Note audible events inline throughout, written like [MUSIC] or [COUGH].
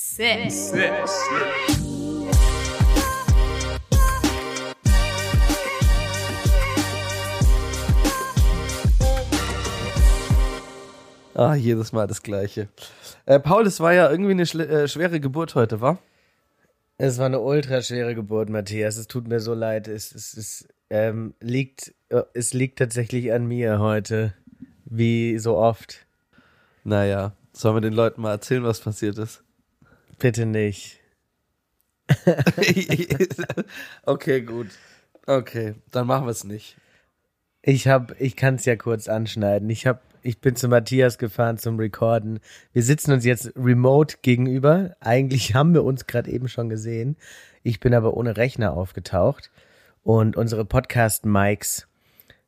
Six. Six. Ah, jedes Mal das Gleiche. Äh, Paul, es war ja irgendwie eine äh, schwere Geburt heute, wa? Es war eine ultra schwere Geburt, Matthias. Es tut mir so leid. Es, es, es, ähm, liegt, äh, es liegt tatsächlich an mir heute. Wie so oft. Naja, sollen wir den Leuten mal erzählen, was passiert ist? Bitte nicht. [LAUGHS] okay, gut. Okay, dann machen wir es nicht. Ich hab, ich kann es ja kurz anschneiden. Ich hab, ich bin zu Matthias gefahren zum Recorden. Wir sitzen uns jetzt remote gegenüber. Eigentlich haben wir uns gerade eben schon gesehen. Ich bin aber ohne Rechner aufgetaucht und unsere Podcast-Mics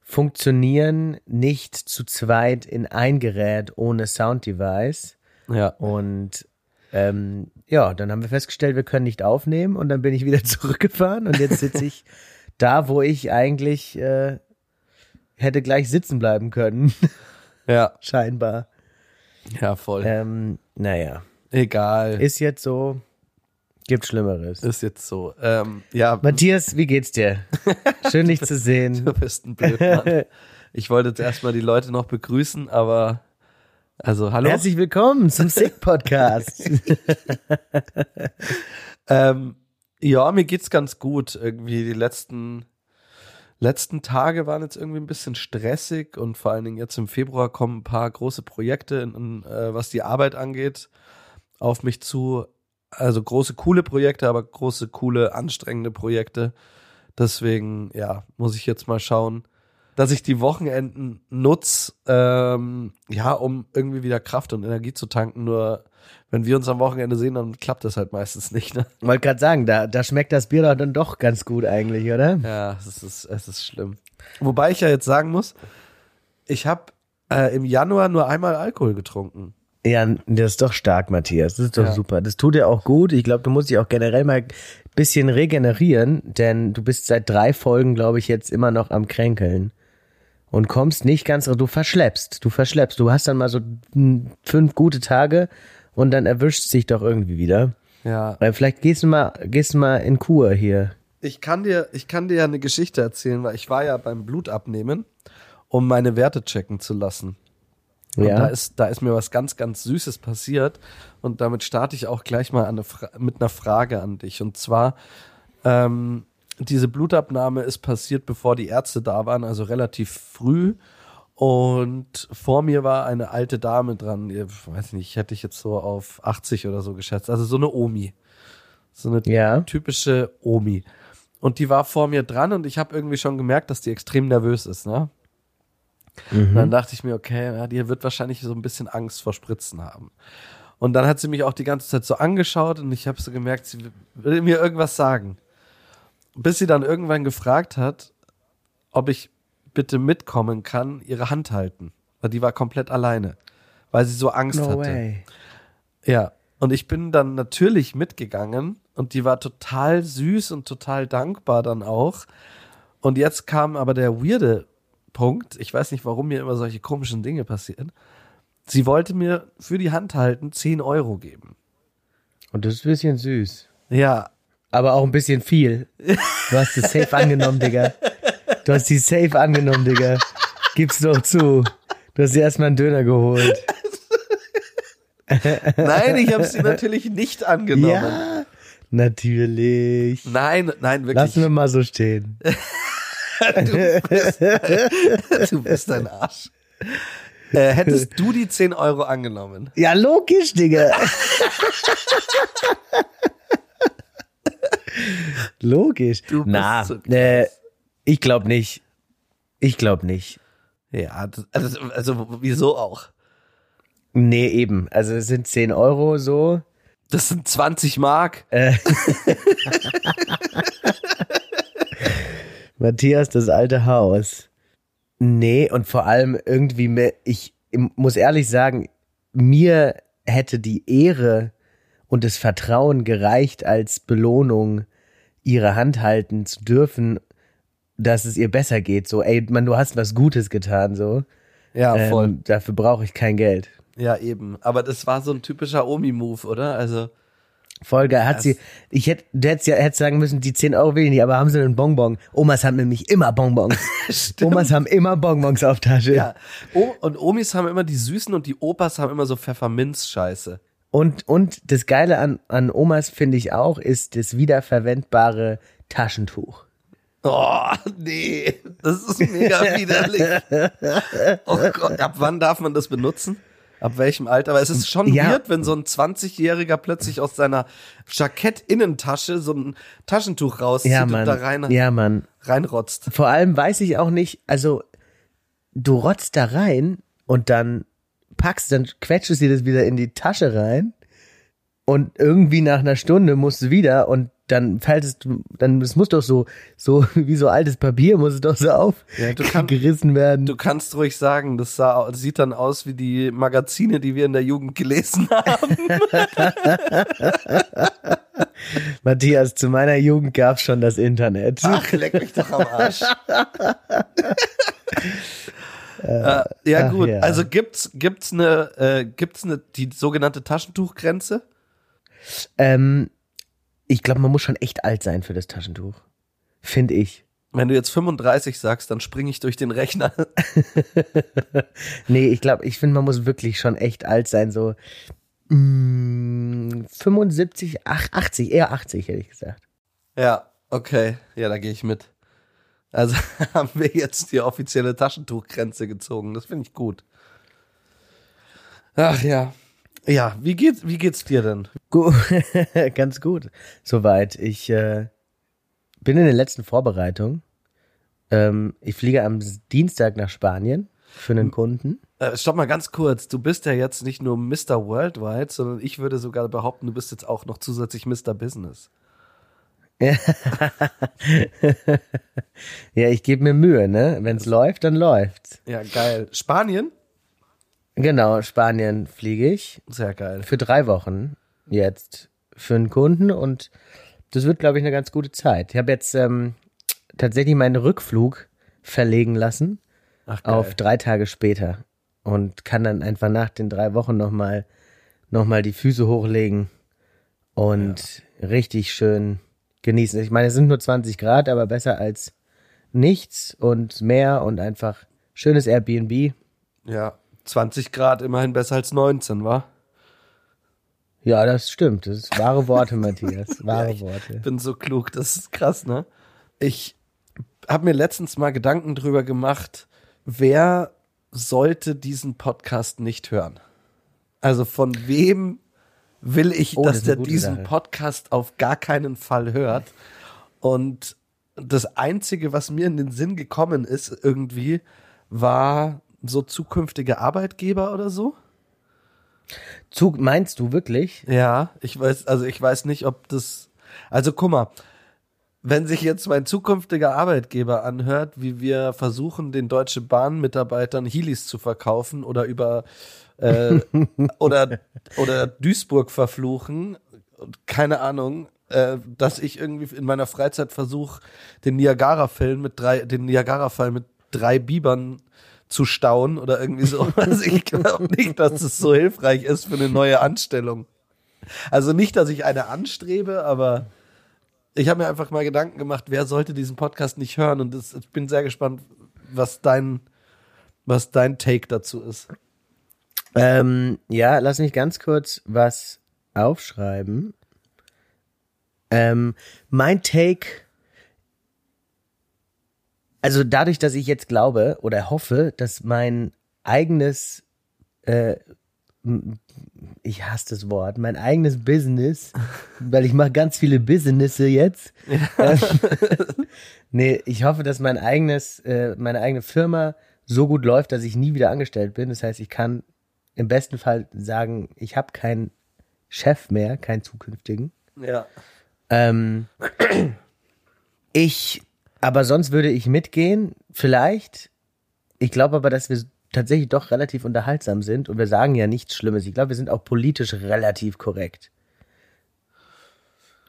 funktionieren nicht zu zweit in ein Gerät ohne Sound-Device. Ja. Und ähm, ja, dann haben wir festgestellt, wir können nicht aufnehmen und dann bin ich wieder [LAUGHS] zurückgefahren und jetzt sitze ich da, wo ich eigentlich äh, hätte gleich sitzen bleiben können. Ja. [LAUGHS] Scheinbar. Ja, voll. Ähm, naja. Egal. Ist jetzt so. Gibt Schlimmeres. Ist jetzt so. Ähm, ja. Matthias, wie geht's dir? Schön, dich [LAUGHS] zu sehen. Du bist ein Blödmann. Ich wollte jetzt erstmal die Leute noch begrüßen, aber also hallo. Herzlich willkommen zum [LAUGHS] Sick Podcast. [LAUGHS] ähm, ja, mir geht's ganz gut. Irgendwie die letzten letzten Tage waren jetzt irgendwie ein bisschen stressig und vor allen Dingen jetzt im Februar kommen ein paar große Projekte, in, in, äh, was die Arbeit angeht, auf mich zu. Also große, coole Projekte, aber große, coole, anstrengende Projekte. Deswegen, ja, muss ich jetzt mal schauen, dass ich die Wochenenden nutze, ähm, ja, um irgendwie wieder Kraft und Energie zu tanken. Nur wenn wir uns am Wochenende sehen, dann klappt das halt meistens [LAUGHS] nicht. Ne? Wollte gerade sagen, da, da schmeckt das Bier doch dann doch ganz gut eigentlich, oder? Ja, es ist, es ist schlimm. Wobei ich ja jetzt sagen muss, ich habe äh, im Januar nur einmal Alkohol getrunken. Ja, das ist doch stark, Matthias. Das ist doch ja. super. Das tut dir auch gut. Ich glaube, du musst dich auch generell mal ein bisschen regenerieren, denn du bist seit drei Folgen, glaube ich, jetzt immer noch am Kränkeln. Und kommst nicht ganz, du verschleppst, du verschleppst. Du hast dann mal so fünf gute Tage und dann erwischt sich doch irgendwie wieder. Ja. Weil vielleicht gehst du mal, gehst du mal in Kur hier. Ich kann dir, ich kann dir ja eine Geschichte erzählen, weil ich war ja beim Blutabnehmen, um meine Werte checken zu lassen. Und ja. da ist, da ist mir was ganz, ganz Süßes passiert. Und damit starte ich auch gleich mal eine mit einer Frage an dich. Und zwar, ähm, diese Blutabnahme ist passiert, bevor die Ärzte da waren, also relativ früh. Und vor mir war eine alte Dame dran, ich weiß nicht, hätte ich jetzt so auf 80 oder so geschätzt. Also so eine Omi. So eine ja. typische Omi. Und die war vor mir dran und ich habe irgendwie schon gemerkt, dass die extrem nervös ist, ne? Mhm. dann dachte ich mir, okay, ja, die wird wahrscheinlich so ein bisschen Angst vor Spritzen haben. Und dann hat sie mich auch die ganze Zeit so angeschaut und ich habe so gemerkt, sie will mir irgendwas sagen. Bis sie dann irgendwann gefragt hat, ob ich bitte mitkommen kann, ihre Hand halten. Weil die war komplett alleine, weil sie so Angst no hatte. Way. Ja, und ich bin dann natürlich mitgegangen und die war total süß und total dankbar dann auch. Und jetzt kam aber der weirde Punkt. Ich weiß nicht, warum mir immer solche komischen Dinge passieren. Sie wollte mir für die Hand halten 10 Euro geben. Und das ist ein bisschen süß. Ja. Aber auch ein bisschen viel. Du hast es safe angenommen, Digga. Du hast die safe angenommen, Digga. Gib's doch zu. Du hast dir erstmal einen Döner geholt. [LAUGHS] Nein, ich habe sie natürlich nicht angenommen. Ja, natürlich. Nein, nein, wirklich. Lassen wir mal so stehen. [LAUGHS] du, bist, du bist ein Arsch. Äh, hättest du die 10 Euro angenommen? Ja, logisch, Digga. [LAUGHS] [LAUGHS] logisch. Du bist Na, so äh, ich glaube nicht. Ich glaube nicht. Ja, das, also, also wieso auch? Nee, eben. Also es sind 10 Euro so. Das sind 20 Mark. Äh. [LAUGHS] Matthias, das alte Haus. Nee, und vor allem irgendwie, mehr, ich muss ehrlich sagen, mir hätte die Ehre und das Vertrauen gereicht als Belohnung, ihre Hand halten zu dürfen dass es ihr besser geht. So, ey, man, du hast was Gutes getan, so. Ja, voll. Ähm, dafür brauche ich kein Geld. Ja, eben. Aber das war so ein typischer Omi-Move, oder? Also. Folge hat Das- sie, ich hätte, du hättest ja hättest sagen müssen, die 10 Euro will ich nicht, aber haben sie einen Bonbon? Omas haben nämlich immer Bonbons. [LAUGHS] Omas haben immer Bonbons auf Tasche. Ja. Und Omis haben immer die Süßen und die Opas haben immer so Pfefferminz-Scheiße. Und, und das Geile an, an Omas finde ich auch, ist das wiederverwendbare Taschentuch. Oh, nee, das ist mega widerlich. [LAUGHS] Oh Gott, ab wann darf man das benutzen? Ab welchem Alter? Aber es ist schon Ja. weird, wenn so ein 20-Jähriger plötzlich aus seiner Jackett-Innentasche so ein Taschentuch rauszieht Ja, und da rein, Ja, Mann. reinrotzt. Vor allem weiß ich auch nicht, also du rotzt da rein und dann packst, dann quetschst du dir das wieder in die Tasche rein und irgendwie nach einer Stunde musst du wieder und dann faltest du, dann, es muss doch so, so [LAUGHS] wie so altes Papier muss es doch so Ja, aufgerissen werden. Du kannst ruhig sagen, das sah, das sieht dann aus wie die Magazine, die wir in der Jugend gelesen [LAUGHS] haben. [LAUGHS] Matthias, zu meiner Jugend gab's schon das Internet. Ach, leck mich doch am Arsch. Äh, ja ach gut, ja. also gibt's gibt's eine äh, gibt's eine die sogenannte Taschentuchgrenze? Ähm, ich glaube, man muss schon echt alt sein für das Taschentuch. Finde ich. Wenn du jetzt 35 sagst, dann springe ich durch den Rechner. [LAUGHS] Nee, ich glaube, ich finde, man muss wirklich schon echt alt sein, so mm, 75, ach, 80, eher 80, hätte ich gesagt. ja, okay, ja, da gehe ich mit. Also [LAUGHS] haben wir jetzt die offizielle Taschentuchgrenze gezogen. Das finde ich gut. Ach ja. Ja, wie geht's, wie geht's dir denn? Gut, [LAUGHS] ganz gut. Soweit. Ich äh, bin in den letzten Vorbereitungen. Ähm, ich fliege am Dienstag nach Spanien für einen Kunden. Äh, stopp mal ganz kurz. Du bist ja jetzt nicht nur Mr. Worldwide, sondern ich würde sogar behaupten, du bist jetzt auch noch zusätzlich Mr. Business. [LAUGHS] Ja, ich gebe mir Mühe, ne? Wenn es läuft, dann läuft's. Ja, geil. Spanien? Genau, Spanien fliege ich Sehr geil. für drei Wochen jetzt für einen Kunden und das wird, glaube ich, eine ganz gute Zeit. Ich habe jetzt ähm, tatsächlich meinen Rückflug verlegen lassen Ach, auf drei Tage später und kann dann einfach nach den drei Wochen nochmal noch mal die Füße hochlegen und richtig schön genießen. Ich meine, es sind nur 20 Grad, aber besser als nichts und mehr und einfach schönes Airbnb. Ja, 20 Grad immerhin besser als 19, wa? Ja, das stimmt. Das ist wahre Worte, Matthias. [LAUGHS] Wahre Ich Worte. bin so klug, das ist krass, ne? Ich habe mir letztens mal Gedanken drüber gemacht, wer sollte diesen Podcast nicht hören? Also von wem will ich, Oh, das dass eine der diesen Sache. Podcast auf gar keinen Fall hört? Und das Einzige, was mir in den Sinn gekommen ist, irgendwie, war so zukünftige Arbeitgeber oder so. Zug, meinst du wirklich? Ja, ich weiß, also ich weiß nicht, ob das. Also guck mal, wenn sich jetzt mein zukünftiger Arbeitgeber anhört, wie wir versuchen, den Deutsche Bahn-Mitarbeitern Heelys zu verkaufen oder über äh, oder oder Duisburg verfluchen, keine Ahnung, äh, dass ich irgendwie in meiner Freizeit versuche, den Niagara-Film mit drei, den Niagara-Fall mit drei Bibern zu stauen oder irgendwie so. [LAUGHS] Also ich glaube nicht, dass es so hilfreich ist für eine neue Anstellung. Also nicht, dass ich eine anstrebe, aber ich habe mir einfach mal Gedanken gemacht, wer sollte diesen Podcast nicht hören und das, ich bin sehr gespannt, was dein, was dein Take dazu ist. Ähm, ja, lass mich ganz kurz was aufschreiben. Ähm, mein Take, also dadurch, dass ich jetzt glaube oder hoffe, dass mein eigenes, äh, ich hasse das Wort, mein eigenes Business, [LAUGHS] weil ich mache ganz viele Businesse jetzt. Ähm, [LAUGHS] nee, ich hoffe, dass mein eigenes, äh, meine eigene Firma so gut läuft, dass ich nie wieder angestellt bin. Das heißt, ich kann im besten Fall sagen, ich habe keinen Chef mehr, keinen zukünftigen. Ja. Ähm, ich, aber sonst würde ich mitgehen, vielleicht. Ich glaube aber, dass wir tatsächlich doch relativ unterhaltsam sind und wir sagen ja nichts Schlimmes. Ich glaube, wir sind auch politisch relativ korrekt.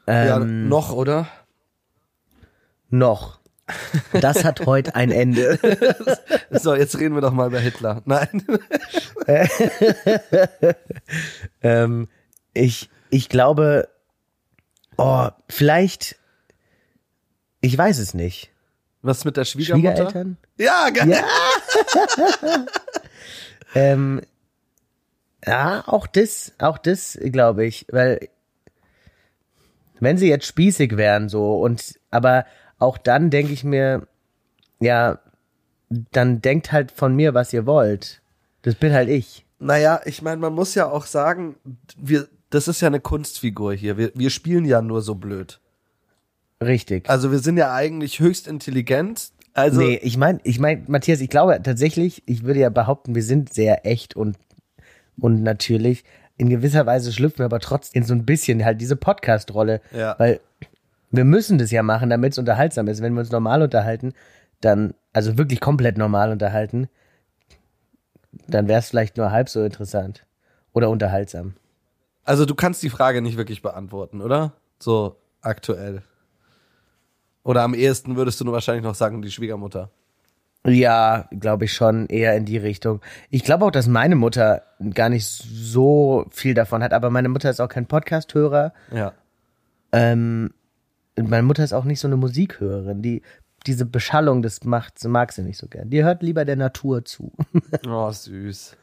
ja, Ähm, noch, oder? Noch. Das hat heute ein Ende. So, jetzt reden wir doch mal über Hitler. Nein. [LAUGHS] ähm, ich, ich glaube, Oh, vielleicht. Ich weiß es nicht. Was mit der Schwiegermutter? Schwiegereltern? Ja, geil. Ja. [LAUGHS] ähm, ja, auch das, auch das, glaube ich, weil wenn sie jetzt spießig wären so und aber auch dann denke ich mir, ja, dann denkt halt von mir, was ihr wollt. Das bin halt ich. Naja, ich meine, man muss ja auch sagen, wir, das ist ja eine Kunstfigur hier. Wir, wir spielen ja nur so blöd. Richtig. Also wir sind ja eigentlich höchst intelligent. Also nee, ich meine, ich meine, Matthias, ich glaube tatsächlich, ich würde ja behaupten, wir sind sehr echt und, und natürlich. In gewisser Weise schlüpfen wir aber trotzdem in so ein bisschen halt diese Podcast-Rolle. Ja. Weil wir müssen das ja machen, damit es unterhaltsam ist. Wenn wir uns normal unterhalten, dann, also wirklich komplett normal unterhalten, dann wäre es vielleicht nur halb so interessant. Oder unterhaltsam. Also du kannst die Frage nicht wirklich beantworten, oder? So aktuell. Oder am ehesten würdest du nur wahrscheinlich noch sagen, die Schwiegermutter. Ja, glaube ich schon eher in die Richtung. Ich glaube auch, dass meine Mutter gar nicht so viel davon hat, aber meine Mutter ist auch kein Podcast-Hörer. Ja. Ähm, meine Mutter ist auch nicht so eine Musikhörerin. Die, diese Beschallung, das macht, mag sie nicht so gern. Die hört lieber der Natur zu. [LAUGHS] Oh, süß.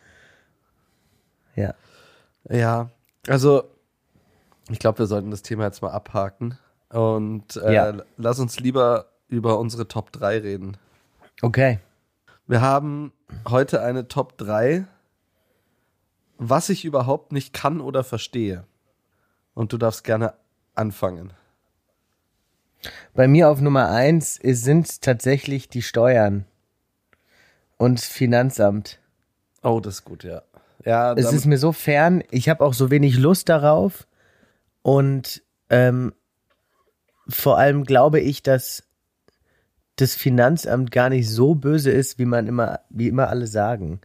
ja. Ja, also ich glaube, wir sollten das Thema jetzt mal abhaken und äh, Ja. lass uns lieber über unsere Top 3 reden. Okay. Wir haben heute eine Top 3, was ich überhaupt nicht kann oder verstehe. Und du darfst gerne anfangen. Bei mir auf Nummer eins sind tatsächlich die Steuern und Finanzamt. Oh, das ist gut, ja. Ja, Es ist mir so fern, ich habe auch so wenig Lust darauf und ähm, vor allem glaube ich, dass das Finanzamt gar nicht so böse ist, wie man immer, wie immer alle sagen.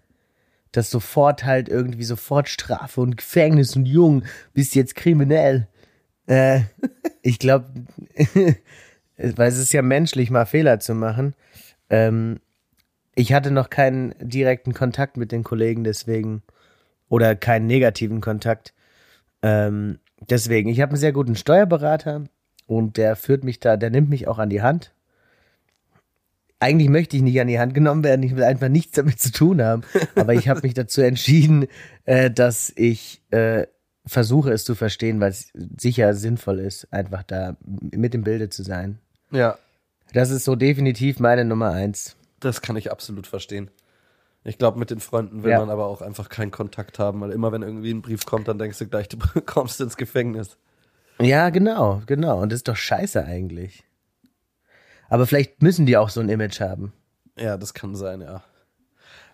Dass sofort halt irgendwie sofort Strafe und Gefängnis und Jung, bist jetzt kriminell. Äh, ich glaube, [LAUGHS] weil es ist ja menschlich, mal Fehler zu machen. Ähm, ich hatte noch keinen direkten Kontakt mit den Kollegen, deswegen oder keinen negativen Kontakt. Ähm, deswegen, ich habe einen sehr guten Steuerberater und der führt mich da, der nimmt mich auch an die Hand. Eigentlich möchte ich nicht an die Hand genommen werden, ich will einfach nichts damit zu tun haben. [LAUGHS] Aber ich habe mich dazu entschieden, äh, dass ich äh, versuche es zu verstehen, weil es sicher sinnvoll ist, einfach da mit im Bilde zu sein. ja, Das ist so definitiv meine Nummer eins. das kann ich absolut verstehen. Ich glaube, mit den Freunden will Ja. man aber auch einfach keinen Kontakt haben, weil immer wenn irgendwie ein Brief kommt, dann denkst du gleich, [LAUGHS] du kommst ins Gefängnis. Ja, genau, genau. Und das ist doch scheiße eigentlich. Aber vielleicht müssen die auch so ein Image haben. Ja, das kann sein, ja.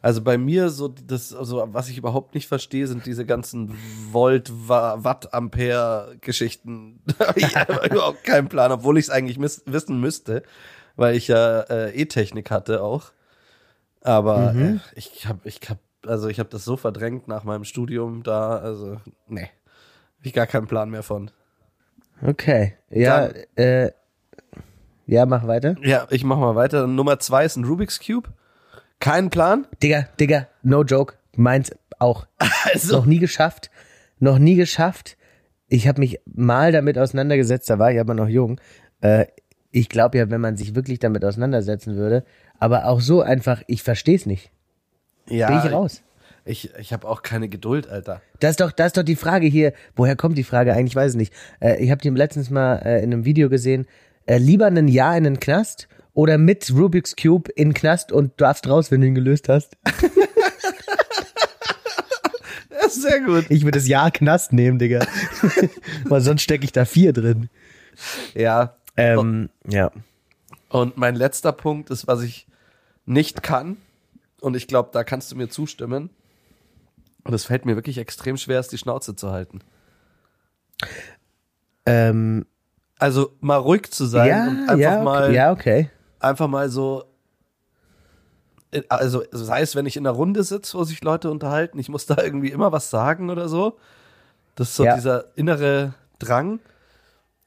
Also bei mir so das also was ich überhaupt nicht verstehe, sind diese ganzen Volt Wa- Watt Ampere Geschichten. [LAUGHS] ich [LAUGHS] habe überhaupt keinen Plan, obwohl ich es eigentlich wissen müsste, weil ich ja äh, E-Technik hatte auch. Aber äh, ich habe ich hab also ich habe das so verdrängt nach meinem Studium da, also nee. Hab ich gar keinen Plan mehr von. Okay. Ja, äh, ja, mach weiter. Ja, ich mach mal weiter. Nummer zwei ist ein Rubik's Cube. Kein Plan. Digga, Digga, no joke. Meins auch. Also Noch nie geschafft. Noch nie geschafft. Ich habe mich mal damit auseinandergesetzt, da war ich aber noch jung. Äh, ich glaube ja, wenn man sich wirklich damit auseinandersetzen würde, aber auch so einfach, ich verstehe es nicht. ja, Bin ich raus. Ich, ich habe auch keine Geduld, Alter. Das ist doch, das ist doch die Frage hier. Woher kommt die Frage eigentlich? Ich weiß es nicht. Äh, ich habe die letztens mal äh, in einem Video gesehen. Äh, lieber ein Jahr in den Knast oder mit Rubik's Cube in den Knast und darfst raus, wenn du ihn gelöst hast. [LAUGHS] Ja, sehr gut. Ich würde das Jahr Knast nehmen, Digga. [LAUGHS] Weil sonst stecke ich da vier drin. Ja. Ähm, ja. Und mein letzter Punkt ist, was ich nicht kann. Und ich glaube, da kannst du mir zustimmen. Und es fällt mir wirklich extrem schwer, ist die Schnauze zu halten. Ähm, Also mal ruhig zu sein ja, und einfach ja, okay, mal, ja, okay. Einfach mal so. Also sei es, wenn ich in einer Runde sitze, wo sich Leute unterhalten, ich muss da irgendwie immer was sagen oder so. Das ist so Ja. dieser innere Drang.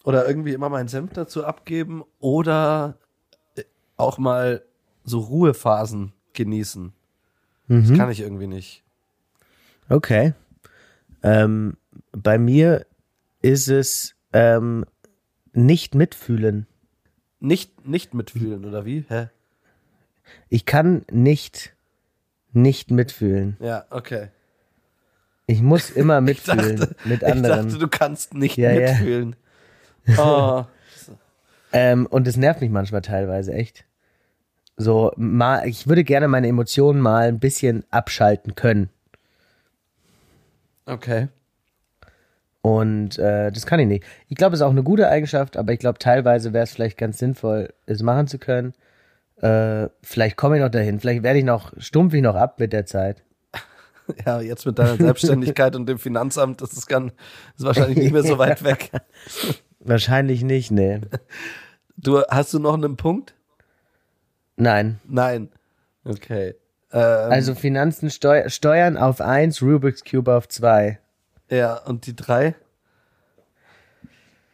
Oder irgendwie immer meinen Senf dazu abgeben. Oder äh, auch mal so Ruhephasen genießen. Mhm. Das kann ich irgendwie nicht. Okay. Ähm, bei mir ist es ähm, nicht mitfühlen. Nicht, nicht mitfühlen, oder wie? Hä? Ich kann nicht, nicht mitfühlen. Ja, okay. Ich muss immer mitfühlen dachte- mit anderen. Ich dachte, du kannst nicht Ja, ja. mitfühlen. Oh. [LAUGHS] Ähm, und es nervt mich manchmal teilweise echt. So, mal, ich würde gerne meine Emotionen mal ein bisschen abschalten können. Okay. Und äh, das kann ich nicht. Ich glaube, es ist auch eine gute Eigenschaft, aber ich glaube, teilweise wäre es vielleicht ganz sinnvoll, es machen zu können. Äh, vielleicht komme ich noch dahin. Vielleicht werde ich noch, stumpf ich noch ab mit der Zeit. [LAUGHS] Ja, jetzt mit deiner Selbstständigkeit und dem Finanzamt, das ist, ganz, ist wahrscheinlich nicht mehr so weit [LAUGHS] weg. Wahrscheinlich nicht, nee. Du, hast du noch einen Punkt? Nein. Nein. Okay. Ähm, Also Finanzen, Steu Steuern auf eins, Rubik's Cube auf zwei. Ja, und die drei?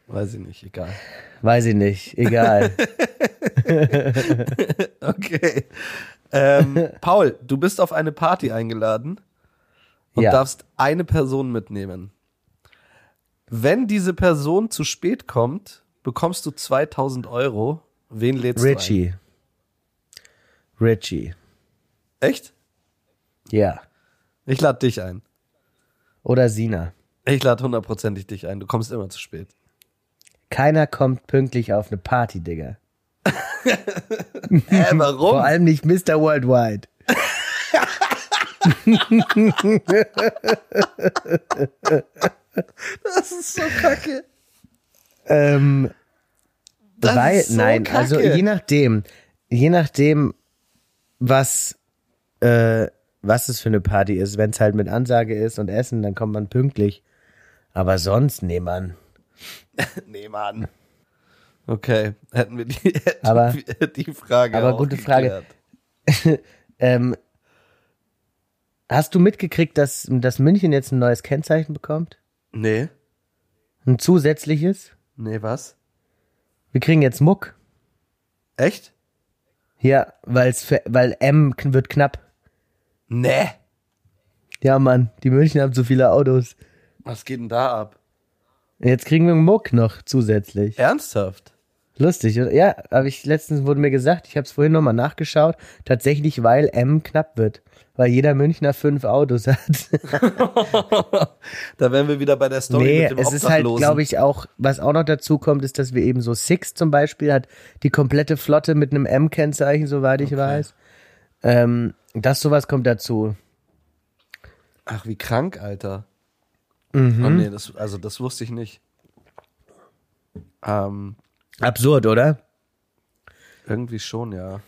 Weiß ich nicht, egal. Weiß ich nicht, egal. [LAUGHS] Okay. Ähm, [LAUGHS] Paul, du bist auf eine Party eingeladen und Ja. darfst eine Person mitnehmen. Wenn diese Person zu spät kommt, bekommst du 2000 Euro. Wen lädst Richie. Richie. du ein? Echt? Ja. Ich lade dich ein. Oder Sina. Ich lade hundertprozentig dich ein. Du kommst immer zu spät. Keiner kommt pünktlich auf eine Party, Digga. [LAUGHS] Hä, warum? Vor allem nicht Mr. Worldwide. das ist so kacke. Ähm, Das weil, so nein, kacke. also je nachdem, je nachdem, was, äh, was es für eine Party ist. Wenn es halt mit Ansage ist und Essen, dann kommt man pünktlich. Aber sonst, nee, Mann. [LAUGHS] Nee, Mann. Okay, hätten wir die, [LAUGHS] hätten Aber- wir die Frage aber auch gute Frage. geklärt. [LAUGHS] Ähm, hast du mitgekriegt, dass, dass München jetzt ein neues Kennzeichen bekommt? Nee. Ein zusätzliches? Nee, was? Wir kriegen jetzt Muck. Echt? Ja, weil's für, weil M wird knapp. Nee. Ja, Mann, die München haben zu viele Autos. Was geht denn da ab? Jetzt kriegen wir Muck noch zusätzlich. Ernsthaft? Lustig? Ja, aber ich letztens wurde mir gesagt, ich habe es vorhin nochmal nachgeschaut, tatsächlich, weil M knapp wird. Weil jeder Münchner fünf Autos hat. [LAUGHS] da wären wir wieder bei der Story nee, mit dem es ist halt, glaube ich, auch, was auch noch dazu kommt, ist, dass wir eben so Six zum Beispiel hat die komplette Flotte mit einem M-Kennzeichen, soweit ich weiß. Ähm, das sowas kommt dazu. Ach, wie krank, Alter. Mhm. Oh nee, das, also das wusste ich nicht. Ähm, Absurd, oder? irgendwie schon, ja.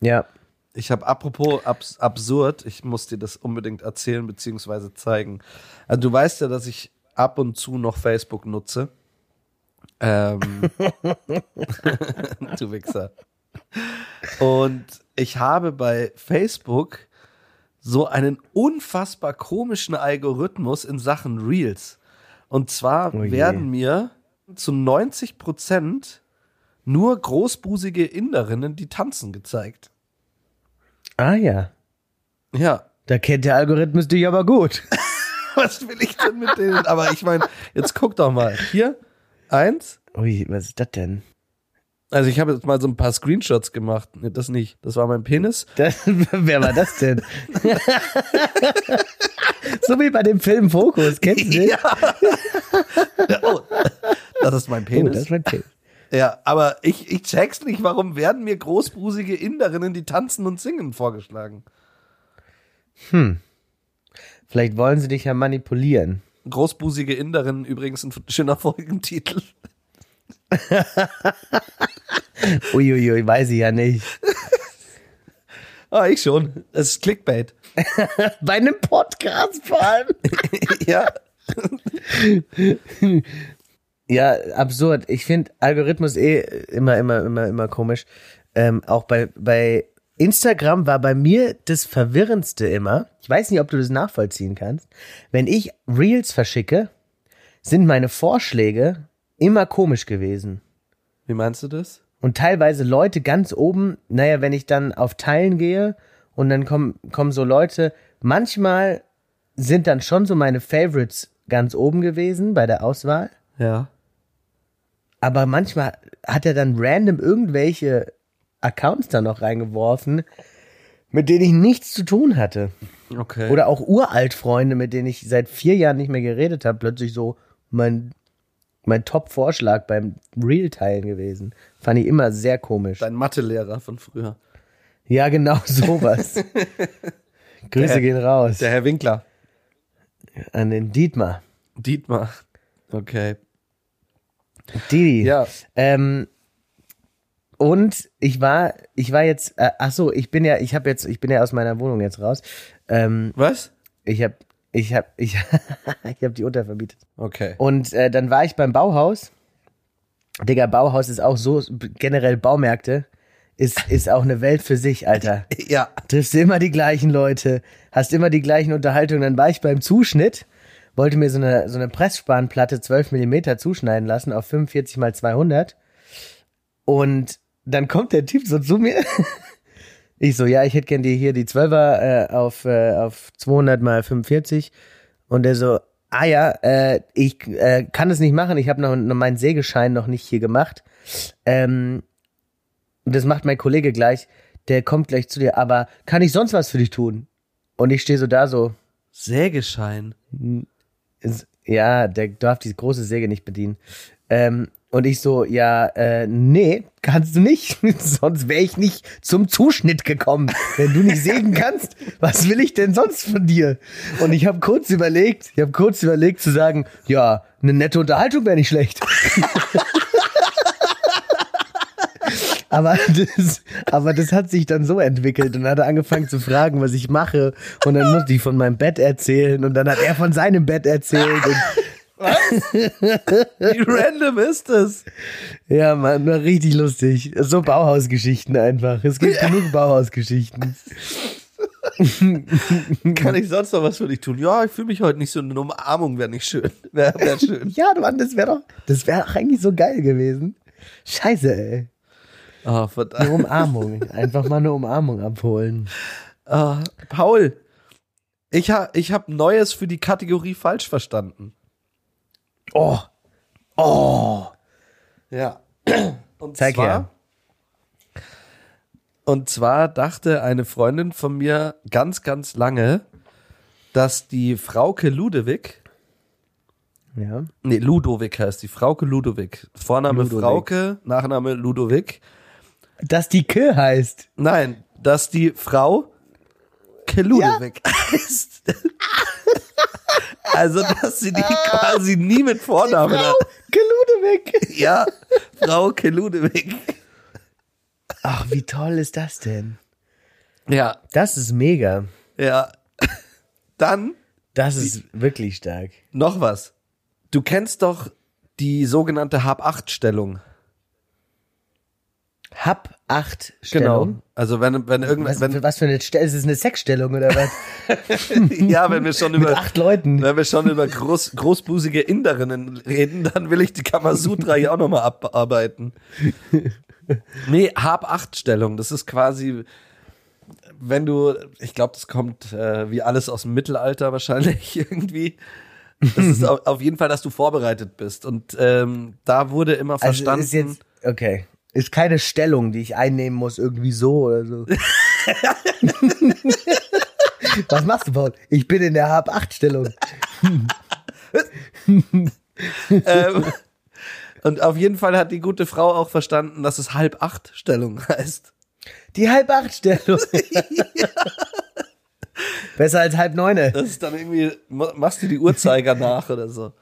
Ja. Ich habe apropos abs absurd, ich muss dir das unbedingt erzählen beziehungsweise zeigen. Also du weißt ja, dass ich ab und zu noch Facebook nutze. Ähm, [LAUGHS] [LAUGHS] du Wichser. Und ich habe bei Facebook so einen unfassbar komischen Algorithmus in Sachen Reels. Und zwar Oh werden mir zu 90 Prozent nur großbusige Inderinnen, die tanzen, gezeigt. Ah ja. Ja, Da kennt der Algorithmus dich aber gut. [LAUGHS] was will ich denn mit denen? Aber ich meine, jetzt guck doch mal. Hier, eins. Ui, was ist das denn? Also ich habe jetzt mal so ein paar Screenshots gemacht. Nee, das nicht. Das war mein Penis. Das, [LAUGHS] wer war das denn? [LAUGHS] so wie bei dem Film Fokus, kennst du den? [LAUGHS] Oh, das ist mein Oh, Penis. das ist mein Film. ja, aber ich, ich check's nicht, warum werden mir großbrusige Inderinnen, die tanzen und singen, vorgeschlagen. Vielleicht wollen sie dich ja manipulieren. Großbusige Inderinnen übrigens ein schöner Folgentitel. [LAUGHS] Uiuiui, weiß ich ja nicht. Ah, ich schon. Es ist Clickbait. [LAUGHS] Bei einem Podcast vor allem. [LAUGHS] ja. Ja, absurd. Ich finde Algorithmus eh immer, immer, immer, immer komisch. Ähm, auch bei, bei Instagram war bei mir das Verwirrendste immer, ich weiß nicht, ob du das nachvollziehen kannst, wenn ich Reels verschicke, sind meine Vorschläge immer komisch gewesen. Wie meinst du das? Und teilweise Leute ganz oben, naja, wenn ich dann auf Teilen gehe und dann kommen, kommen so Leute, manchmal sind dann schon so meine Favorites ganz oben gewesen bei der Auswahl. Ja. aber manchmal hat er dann random irgendwelche Accounts da noch reingeworfen, mit denen ich nichts zu tun hatte. Okay. Oder auch Uraltfreunde, mit denen ich seit vier Jahren nicht mehr geredet habe, plötzlich so mein, mein Top-Vorschlag beim Real-Teilen gewesen. Fand ich immer sehr komisch. Dein Mathelehrer von früher. Ja, genau [LAUGHS] sowas. Grüße Der- gehen raus Der Herr Winkler. an den Dietmar. Dietmar. Okay. Didi. Ja. Ähm, und ich war, ich war jetzt, äh, ach so, ich bin ja, ich habe jetzt, ich bin ja aus meiner Wohnung jetzt raus. Ähm, Was? ich habe, ich habe, ich, [LAUGHS] ich habe die untervermietet. Okay. Und äh, dann war ich beim Bauhaus. Digga, Bauhaus ist auch so, generell Baumärkte, ist, ist auch eine Welt für sich, Alter. [LAUGHS] Ja. Triffst du immer die gleichen Leute, hast immer die gleichen Unterhaltungen. Dann war ich beim Zuschnitt, wollte mir so eine, so eine Pressspanplatte 12 Millimeter zuschneiden lassen auf 45 mal 200. Und dann kommt der Typ so zu mir. [LAUGHS] Ich so, ja, ich hätte gern dir hier die 12er äh, auf, äh, auf 200 mal 45. Und der so, ah ja, äh, ich äh, kann es nicht machen. Ich habe noch, noch meinen Sägeschein noch nicht hier gemacht. Ähm, und das macht mein Kollege gleich. Der kommt gleich zu dir. Aber kann ich sonst was für dich tun? Und ich stehe so da so, Sägeschein. ja, der darf die große Säge nicht bedienen. Ähm, und ich so, ja, äh, nee, kannst du nicht. [LAUGHS] sonst wäre ich nicht zum Zuschnitt gekommen. Wenn du nicht sägen kannst, was will ich denn sonst von dir? Und ich habe kurz überlegt, ich habe kurz überlegt zu sagen, ja, eine nette Unterhaltung wäre nicht schlecht. [LAUGHS] Aber das, aber das hat sich dann so entwickelt und hat er angefangen zu fragen, was ich mache. Und dann musste ich von meinem Bett erzählen und dann hat er von seinem Bett erzählt. Und Wie [LAUGHS] random ist das? ja, Mann, war richtig lustig. So Bauhausgeschichten einfach. Es gibt genug Bauhausgeschichten. [LAUGHS] Kann ich sonst noch was für dich tun? Ja, ich fühle mich heute nicht so. Eine Umarmung wäre nicht schön. Wäre wär schön. Ja, Mann, das wäre doch, das wäre doch eigentlich so geil gewesen. Scheiße, ey. Oh, Eine verdammt. Umarmung. Einfach mal eine Umarmung abholen. Ah, Paul, ich, ha ich habe Neues für die Kategorie falsch verstanden. Oh. Oh. Ja. Und Zeig zwar, her. Und zwar dachte eine Freundin von mir ganz, ganz lange, dass die Frauke Ludewig, Ja. nee, Ludovic heißt die, Frauke Ludowig. Vorname Ludovic. Frauke, Nachname Ludovic. Dass die Kö heißt. Nein, dass die Frau Keludewig [LAUGHS] heißt. [LAUGHS] also, dass sie die quasi nie mit Vornamen hat. Geludewig. Ja, Frau Keludewig. Ach, wie toll ist das denn? Ja, Das ist mega. ja. Dann Das ist wirklich stark. noch was. Du kennst doch die sogenannte Hab-8-Stellung. Hab acht Stellung. Also wenn, wenn irgendwas, Was, wenn, was für eine Stellung? Ist es eine Sexstellung oder was? [LAUGHS] ja, wenn wir schon Mit über, acht Leuten. wenn wir schon über groß, großbusige Inderinnen reden, dann will ich die Kamasutra hier auch nochmal abarbeiten. Nee, Hab-8-Stellung, das ist quasi, wenn du, ich glaube, das kommt äh, wie alles aus dem Mittelalter wahrscheinlich [LAUGHS] irgendwie. Das ist auf, jeden Fall, dass du vorbereitet bist. Und ähm, da wurde immer Also verstanden. ist jetzt, okay. Ist keine Stellung, die ich einnehmen muss, irgendwie so oder so. [LAUGHS] Was machst du, Paul? Ich bin in der Hab-8-Stellung. [LAUGHS] ähm, und auf jeden Fall hat die gute Frau auch verstanden, dass es Halb-Acht-Stellung heißt. Die Halb-8-Stellung. [LAUGHS] Besser als halb neune. Das ist dann irgendwie, ma- machst du die Uhrzeiger nach oder so.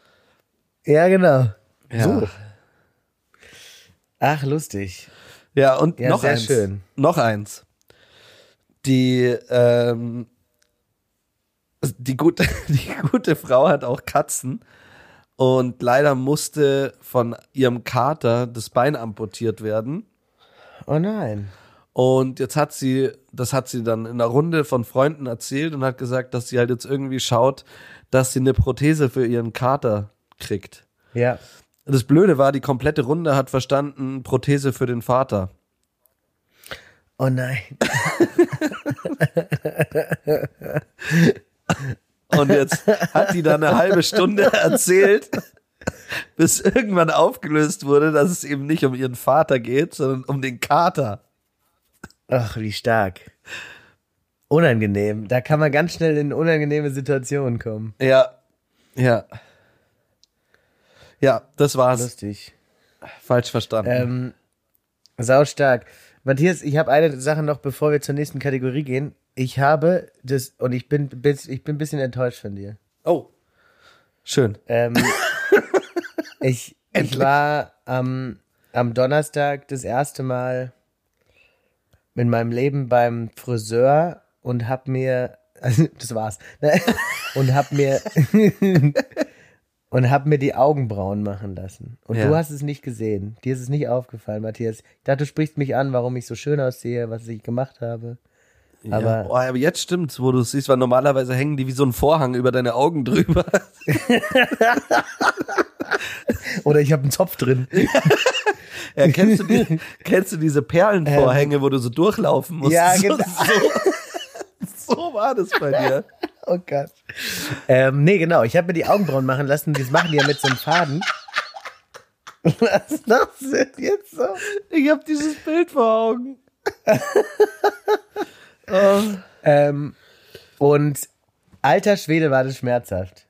Ja, genau. Ja. So. Ach, lustig. Ja, und Ja, noch eins. schön. Noch eins. Die, ähm, die gute, [LAUGHS] die gute Frau hat auch Katzen und leider musste von ihrem Kater das Bein amputiert werden. Oh nein. Und jetzt hat sie, das hat sie dann in einer Runde von Freunden erzählt und hat gesagt, dass sie halt jetzt irgendwie schaut, dass sie eine Prothese für ihren Kater kriegt. Ja. Das Blöde war, die komplette Runde hat verstanden, Prothese für den Vater. Oh nein. [LAUGHS] Und jetzt hat die da eine halbe Stunde erzählt, Bis irgendwann aufgelöst wurde, dass es eben nicht um ihren Vater geht, sondern um den Kater. Ach, wie stark. Unangenehm. Da kann man ganz schnell in unangenehme Situationen kommen. Ja. Ja. Ja, das war's. Lustig. Falsch verstanden. Ähm, sau stark. Matthias, ich habe eine Sache noch, bevor wir zur nächsten Kategorie gehen. Ich habe das, und ich bin, ich bin ein bisschen enttäuscht von dir. oh. Schön. Ähm, [LAUGHS] ich, ich war am, am Donnerstag das erste Mal in meinem Leben beim Friseur und hab mir, [LAUGHS] also das war's, und hab mir [LAUGHS] und hab mir die Augenbrauen machen lassen. Und Ja. du hast es nicht gesehen. Dir ist es nicht aufgefallen, Matthias. Ich dachte, du sprichst mich an, warum ich so schön aussehe, was ich gemacht habe. Aber ja. oh, aber jetzt stimmt's, wo du es siehst, weil normalerweise hängen die wie so ein Vorhang über deine Augen drüber. [LAUGHS] oder ich habe einen Zopf drin. [LAUGHS] Ja, kennst du, die, kennst du diese Perlenvorhänge, wo du so durchlaufen musst? Ja, [LAUGHS] so, genau. So, so war das bei dir. Oh Gott. Ähm, nee, genau. Ich habe mir die Augenbrauen machen lassen. Das machen die ja mit so einem Faden. Was das denn jetzt so? Ich habe dieses Bild vor Augen. oh. [LAUGHS] Ähm, und alter Schwede war das schmerzhaft.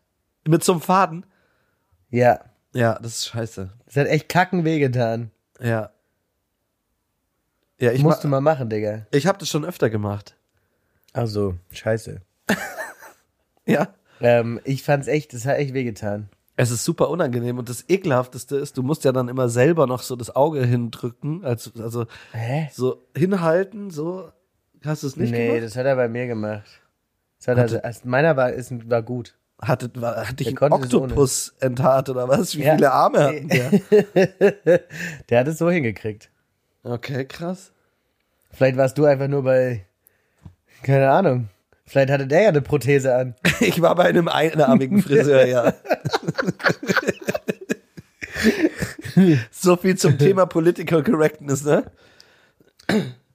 Mit so einem Faden? Ja. Ja, das ist scheiße. Das hat echt kacken wehgetan. Ja. Ja, ich, Musst du ma mal machen, Digga. ich habe das schon öfter gemacht. Ach so, scheiße. Ja. Ähm, ich fand's echt, das hat echt wehgetan. Es ist super unangenehm und das ekelhafteste ist, du musst ja dann immer selber noch so das Auge hindrücken, also, also Hä? so hinhalten, so. Hast du es nicht nee, gemacht? das hat er bei mir gemacht. Das hat Hatte- er, also, meiner war, ist, war gut. Hatte, war, hatte ich einen. Oktopus enthaart oder was? Wie Ja. viele Arme hatten der? [LAUGHS] Der hat es so hingekriegt. Okay, krass. Vielleicht warst du einfach nur bei, keine Ahnung. Vielleicht hatte der ja eine Prothese an. [LAUGHS] Ich war bei einem einarmigen Friseur, ja. so viel zum Thema Political Correctness, ne?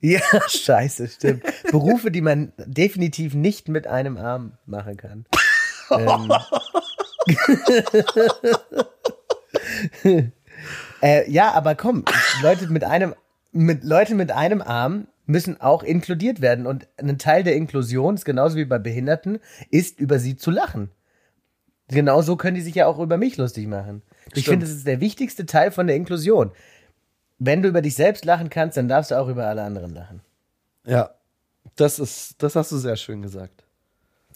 Ja, scheiße, stimmt. Berufe, die man definitiv nicht mit einem Arm machen kann. ähm. [LAUGHS] äh, ja, aber komm, Leute mit einem, mit Leute mit einem Arm müssen auch inkludiert werden. Und ein Teil der Inklusion ist genauso wie bei Behinderten, ist über sie zu lachen. Genauso können die sich ja auch über mich lustig machen. Ich Stimmt. finde, das ist der wichtigste Teil von der Inklusion. Wenn du über dich selbst lachen kannst, dann darfst du auch über alle anderen lachen. Ja. Das ist, das hast du sehr schön gesagt.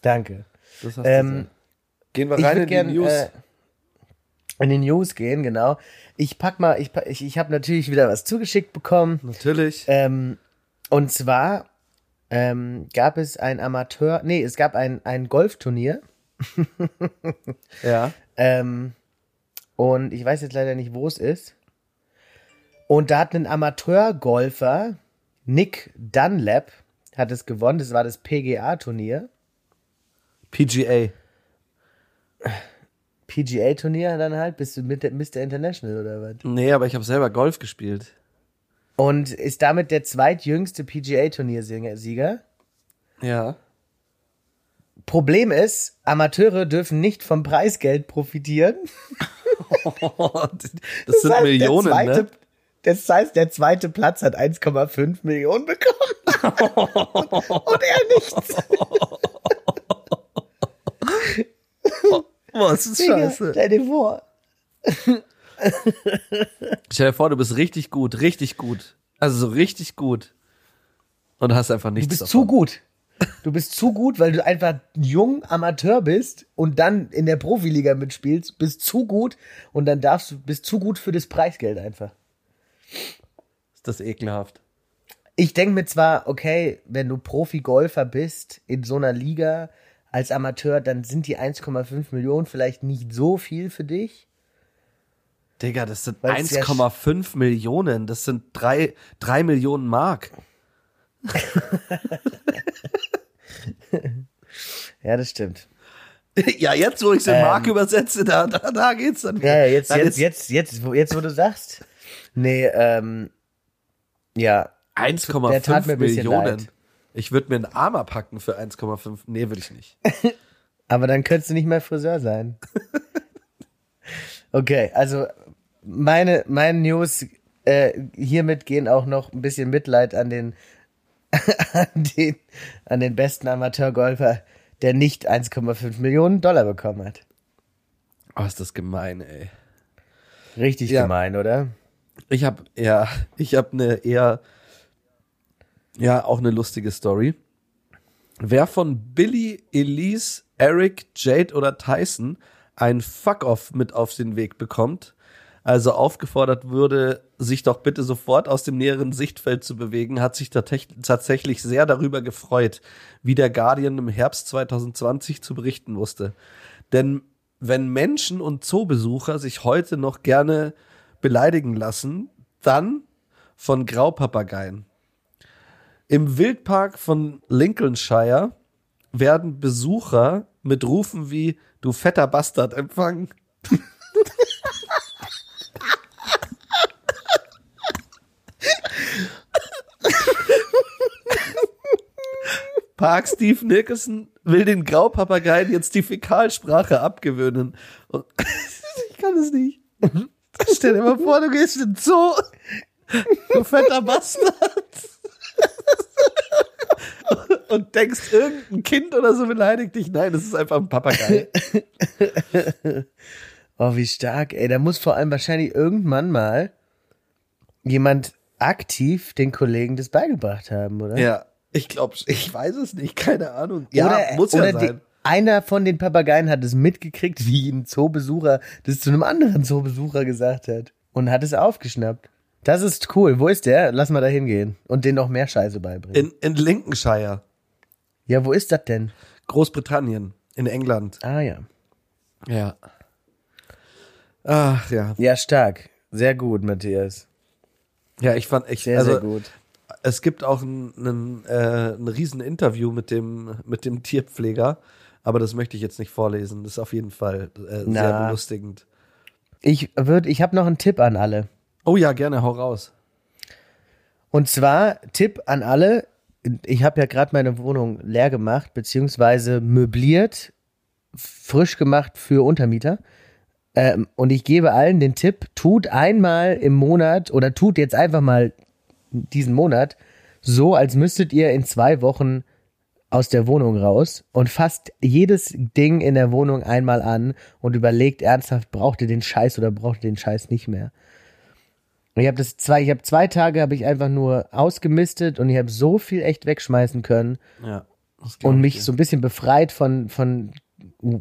Danke. Das hast Ähm, du. Gehen wir Ich rein in die gerne News. äh, in die News gehen, genau. Ich pack mal, ich, ich, ich habe natürlich wieder was zugeschickt bekommen. Natürlich. Ähm, und zwar ähm, gab es ein Amateur, nee, es gab ein, ein Golfturnier. [LAUGHS] ja. Ähm, und ich weiß jetzt leider nicht, wo es ist. Und da hat ein Amateurgolfer, Nick Dunlap, hat es gewonnen. Das war das PGA-Turnier. PGA. PGA-Turnier dann halt, bist du mit der Mr. International oder was? Nee, aber ich habe selber Golf gespielt. Und ist damit der zweitjüngste PGA-Turniersieger. Ja. Problem ist, Amateure dürfen nicht vom Preisgeld profitieren. [LAUGHS] das sind heißt, Millionen, der zweite, ne? Das heißt, der zweite Platz hat 1,5 Millionen bekommen. [LAUGHS] Und er nichts. Boah, das ist Digga, scheiße. Stell dir vor. [LAUGHS] Stell dir vor, du bist richtig gut, richtig gut. Also so richtig gut. Und hast einfach Du nichts bist davon. zu gut. Du bist zu gut, weil du einfach jung Amateur bist und dann in der Profiliga mitspielst, bist zu gut und dann darfst du, bist zu gut für das Preisgeld einfach. Ist das ekelhaft. Ich denke mir zwar, okay, wenn du Profi-Golfer bist in so einer Liga als Amateur, dann sind die 1,5 Millionen vielleicht nicht so viel für dich. Digga, das sind Weil es ja 1,5 Millionen. Das sind drei, drei Millionen Mark. [LAUGHS] Ja, das stimmt. ja, jetzt, wo ich es in Mark übersetze, da, da, da geht's dann. Ähm. Ja, jetzt, Dann jetzt, jetzt, jetzt, wo, jetzt, wo du sagst. Nee, ähm, ja. Der tat 1,5 mir ein bisschen Millionen. Ich würde mir einen Armer packen für 1,5. Nee, würde ich nicht. [LAUGHS] Aber dann könntest du nicht mehr Friseur sein. [LAUGHS] Okay, also meine, meine News, äh, hiermit gehen auch noch ein bisschen Mitleid an den, [LAUGHS] an den, an den besten Amateurgolfer, der nicht 1,5 Millionen Dollar bekommen hat. Oh, ist das gemein, ey. Richtig ja. gemein, oder? Ich habe ja, [LAUGHS] ich habe eine eher ja auch eine lustige Story. Wer von Billy, Elise, Eric, Jade oder Tyson ein Fuck-off mit auf den Weg bekommt, also aufgefordert würde, sich doch bitte sofort aus dem näheren Sichtfeld zu bewegen, hat sich tatsächlich sehr darüber gefreut, wie der Guardian im Herbst 2020 zu berichten wusste. Denn wenn Menschen und Zoobesucher sich heute noch gerne beleidigen lassen, dann von Graupapageien. Im Wildpark von Lincolnshire werden Besucher mit Rufen wie du fetter Bastard empfangen. [LAUGHS] Park Steve Nicholson will den Graupapageien jetzt die Fäkalsprache abgewöhnen. Und [LAUGHS] ich kann es nicht. [LAUGHS] Stell dir mal vor, du gehst in den Zoo. Du fetter Bastard. Und denkst, irgendein Kind oder so beleidigt dich. Nein, das ist einfach ein Papagei. [LAUGHS] oh, wie stark. Ey, da muss vor allem wahrscheinlich irgendwann mal jemand aktiv den Kollegen das beigebracht haben, oder? Ja. Ich glaube, ich weiß es nicht, keine Ahnung. Ja, oder, muss ja sein. Die, einer von den Papageien hat es mitgekriegt, wie ein Zoobesucher das zu einem anderen Zoobesucher gesagt hat und hat es aufgeschnappt. Das ist cool. Wo ist der? Lass mal da hingehen und den noch mehr Scheiße beibringen. In, in Lincolnshire. Ja, wo ist das denn? Großbritannien, in England. Ah ja. Ja. Ach ja. Ja, stark. Sehr gut, Matthias. Ja, ich fand echt sehr, also, sehr gut es gibt auch ein, ein, äh, ein riesen Interview mit dem, mit dem Tierpfleger, aber das möchte ich jetzt nicht vorlesen. Das ist auf jeden Fall äh, sehr belustigend. Ich würde, ich habe noch einen Tipp an alle. Oh ja, gerne, hau raus. Und zwar Tipp an alle. Ich habe ja gerade meine Wohnung leer gemacht, beziehungsweise möbliert, frisch gemacht für Untermieter. Ähm, und ich gebe allen den Tipp, tut einmal im Monat oder tut jetzt einfach mal diesen Monat so, als müsstet ihr in zwei Wochen aus der Wohnung raus und fasst jedes Ding in der Wohnung einmal an und überlegt ernsthaft, braucht ihr den Scheiß oder braucht ihr den Scheiß nicht mehr. ich habe das zwei, ich habe zwei Tage habe ich einfach nur ausgemistet und ich habe so viel echt wegschmeißen können ja, und mich dir. so ein bisschen befreit von von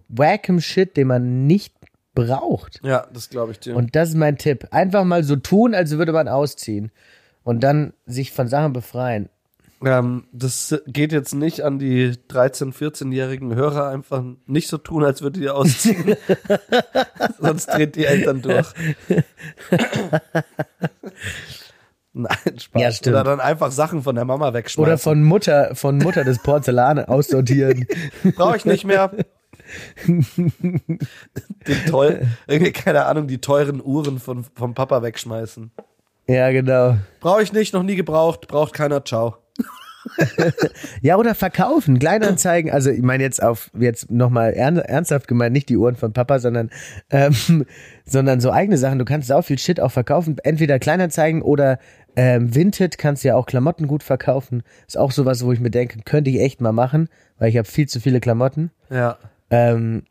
wackem Shit, den man nicht braucht. Ja, das glaube ich dir. Und das ist mein Tipp. Einfach mal so tun, als würde man ausziehen und dann sich von Sachen befreien. Ähm, das geht jetzt nicht an die 13-, 14-jährigen Hörer einfach nicht so tun, als würdet ihr ausziehen. [LAUGHS] Sonst dreht die Eltern durch. Nein, Spaß. Ja, stimmt. Oder dann einfach Sachen von der Mama wegschmeißen. Oder von Mutter, von Mutter des Porzellan [LAUGHS] aussortieren. Brauche ich nicht mehr. [LAUGHS] Den toll, irgendwie, keine Ahnung, die teuren Uhren von, vom Papa wegschmeißen. Ja, genau. Brauche ich nicht, noch nie gebraucht, braucht keiner, ciao. [LAUGHS] ja, oder verkaufen, Kleinanzeigen. Also ich meine jetzt auf jetzt nochmal ernsthaft gemeint, nicht die Uhren von Papa, sondern ähm, [LAUGHS] sondern so eigene Sachen. Du kannst auch viel Shit auch verkaufen. Entweder Kleinanzeigen oder ähm, Vinted kannst ja auch Klamotten gut verkaufen. Ist auch sowas, wo ich mir denke, könnte ich echt mal machen, weil ich habe viel zu viele Klamotten. Ja. Ähm,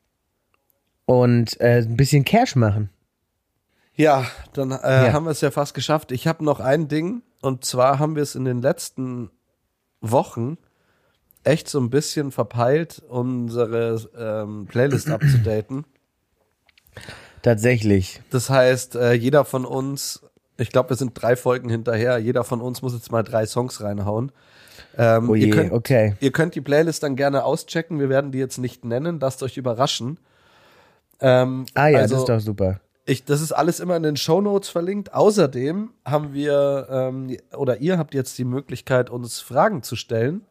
und äh, ein bisschen Cash machen. Ja, dann äh, ja. haben wir es ja fast geschafft. Ich habe noch ein Ding und zwar haben wir es in den letzten Wochen echt so ein bisschen verpeilt, unsere ähm, Playlist [CLEARS THROAT] abzudaten. Tatsächlich. Das heißt, äh, jeder von uns, ich glaube, wir sind drei Folgen hinterher, jeder von uns muss jetzt mal drei Songs reinhauen. Ähm, oh je, ihr könnt, okay. Ihr könnt die Playlist dann gerne auschecken. Wir werden die jetzt nicht nennen, lasst euch überraschen. Ähm, ah ja, also, das ist doch super. Ich, das ist alles immer in den Show Notes verlinkt. Außerdem haben wir ähm, oder ihr habt jetzt die Möglichkeit, uns Fragen zu stellen,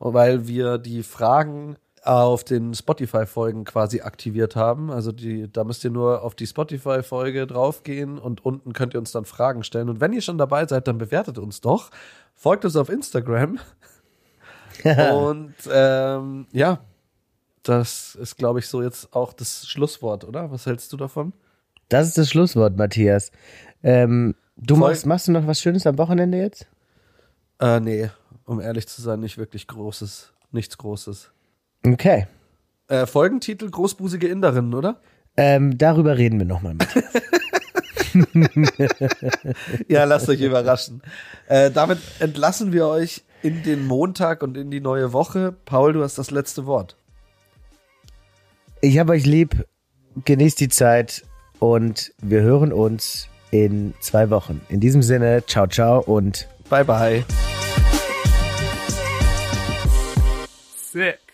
weil wir die Fragen auf den Spotify-Folgen quasi aktiviert haben. Also die, da müsst ihr nur auf die Spotify-Folge draufgehen und unten könnt ihr uns dann Fragen stellen. Und wenn ihr schon dabei seid, dann bewertet uns doch. Folgt uns auf Instagram. [LAUGHS] und ähm, ja, das ist, glaube ich, so jetzt auch das Schlusswort, oder? Was hältst du davon? Das ist das Schlusswort, Matthias. Ähm, du machst, machst du noch was Schönes am Wochenende jetzt? Äh, nee, um ehrlich zu sein, nicht wirklich Großes. Nichts Großes. Okay. Äh, Folgentitel Großbusige Inderinnen, oder? Ähm, darüber reden wir nochmal, Matthias. [LAUGHS] [LAUGHS] ja, lasst euch überraschen. Äh, damit entlassen wir euch in den Montag und in die neue Woche. Paul, du hast das letzte Wort. Ich habe euch lieb. Genießt die Zeit und wir hören uns in zwei Wochen. In diesem Sinne, ciao, ciao und bye, bye. Sick.